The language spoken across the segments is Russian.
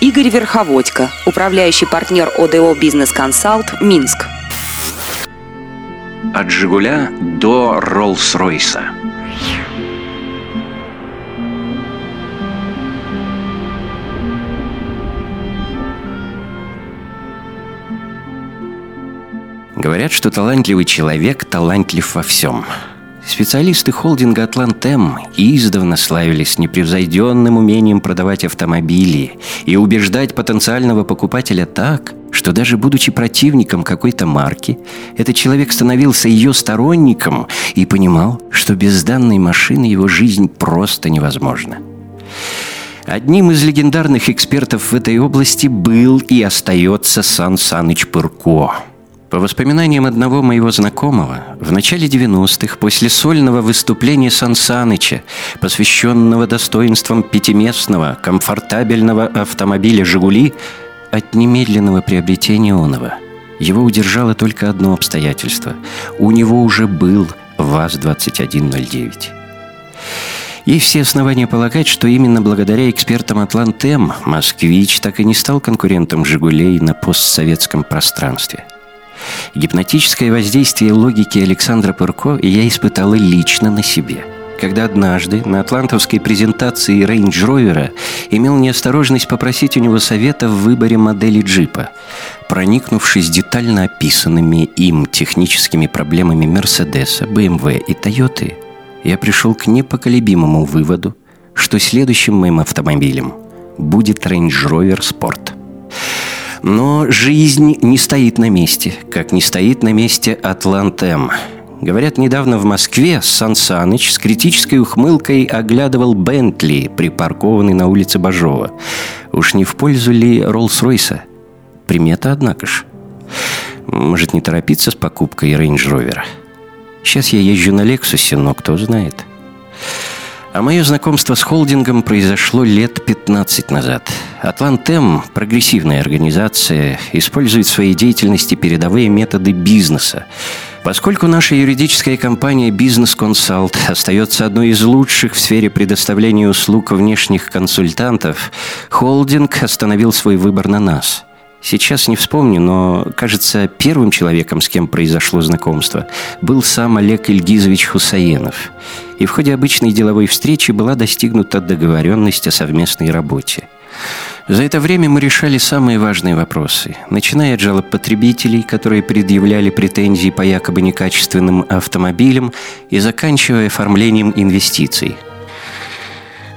Игорь Верховодько, управляющий партнер ОДО «Бизнес Консалт» Минск. От «Жигуля» до «Роллс-Ройса». Говорят, что талантливый человек талантлив во всем – Специалисты холдинга «Атлантем» издавна славились непревзойденным умением продавать автомобили и убеждать потенциального покупателя так, что даже будучи противником какой-то марки, этот человек становился ее сторонником и понимал, что без данной машины его жизнь просто невозможна. Одним из легендарных экспертов в этой области был и остается Сан Саныч Пырко – по воспоминаниям одного моего знакомого, в начале 90-х, после сольного выступления Сан Саныча, посвященного достоинствам пятиместного, комфортабельного автомобиля «Жигули», от немедленного приобретения онова, его удержало только одно обстоятельство. У него уже был ВАЗ-2109. Есть все основания полагать, что именно благодаря экспертам «Атлантем» «Москвич» так и не стал конкурентом «Жигулей» на постсоветском пространстве – Гипнотическое воздействие логики Александра Пырко я испытала лично на себе – когда однажды на атлантовской презентации Range Rover имел неосторожность попросить у него совета в выборе модели джипа. Проникнувшись детально описанными им техническими проблемами Мерседеса, BMW и Toyota, я пришел к непоколебимому выводу, что следующим моим автомобилем будет Range Rover Sport – но жизнь не стоит на месте, как не стоит на месте Атлантем. Говорят, недавно в Москве Сан Саныч с критической ухмылкой оглядывал Бентли, припаркованный на улице Бажова. Уж не в пользу ли Роллс-Ройса? Примета, однако ж. Может, не торопиться с покупкой рейндж-ровера? Сейчас я езжу на Лексусе, но кто знает. А мое знакомство с холдингом произошло лет 15 назад. Атлантем, прогрессивная организация, использует в своей деятельности передовые методы бизнеса. Поскольку наша юридическая компания «Бизнес Консалт» остается одной из лучших в сфере предоставления услуг внешних консультантов, холдинг остановил свой выбор на нас – Сейчас не вспомню, но, кажется, первым человеком, с кем произошло знакомство, был сам Олег Ильгизович Хусаенов. И в ходе обычной деловой встречи была достигнута договоренность о совместной работе. За это время мы решали самые важные вопросы, начиная от жалоб потребителей, которые предъявляли претензии по якобы некачественным автомобилям, и заканчивая оформлением инвестиций –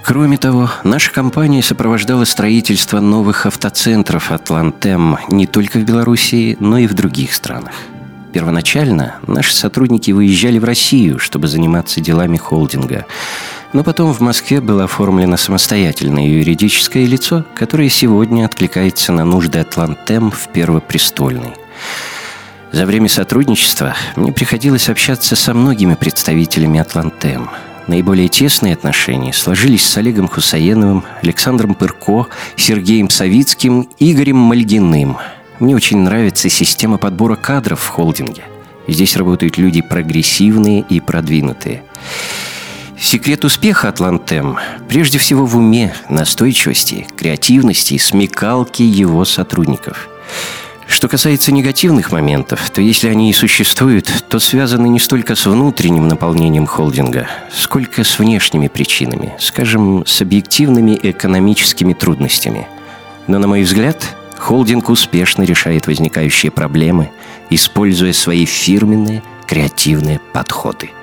Кроме того, наша компания сопровождала строительство новых автоцентров «Атлантем» не только в Белоруссии, но и в других странах. Первоначально наши сотрудники выезжали в Россию, чтобы заниматься делами холдинга. Но потом в Москве было оформлено самостоятельное юридическое лицо, которое сегодня откликается на нужды «Атлантем» в Первопрестольной. За время сотрудничества мне приходилось общаться со многими представителями «Атлантем», Наиболее тесные отношения сложились с Олегом Хусаеновым, Александром Пырко, Сергеем Савицким, Игорем Мальгиным. Мне очень нравится система подбора кадров в холдинге. Здесь работают люди прогрессивные и продвинутые. Секрет успеха Атлантем прежде всего в уме, настойчивости, креативности, смекалке его сотрудников – что касается негативных моментов, то если они и существуют, то связаны не столько с внутренним наполнением холдинга, сколько с внешними причинами, скажем, с объективными экономическими трудностями. Но, на мой взгляд, холдинг успешно решает возникающие проблемы, используя свои фирменные креативные подходы –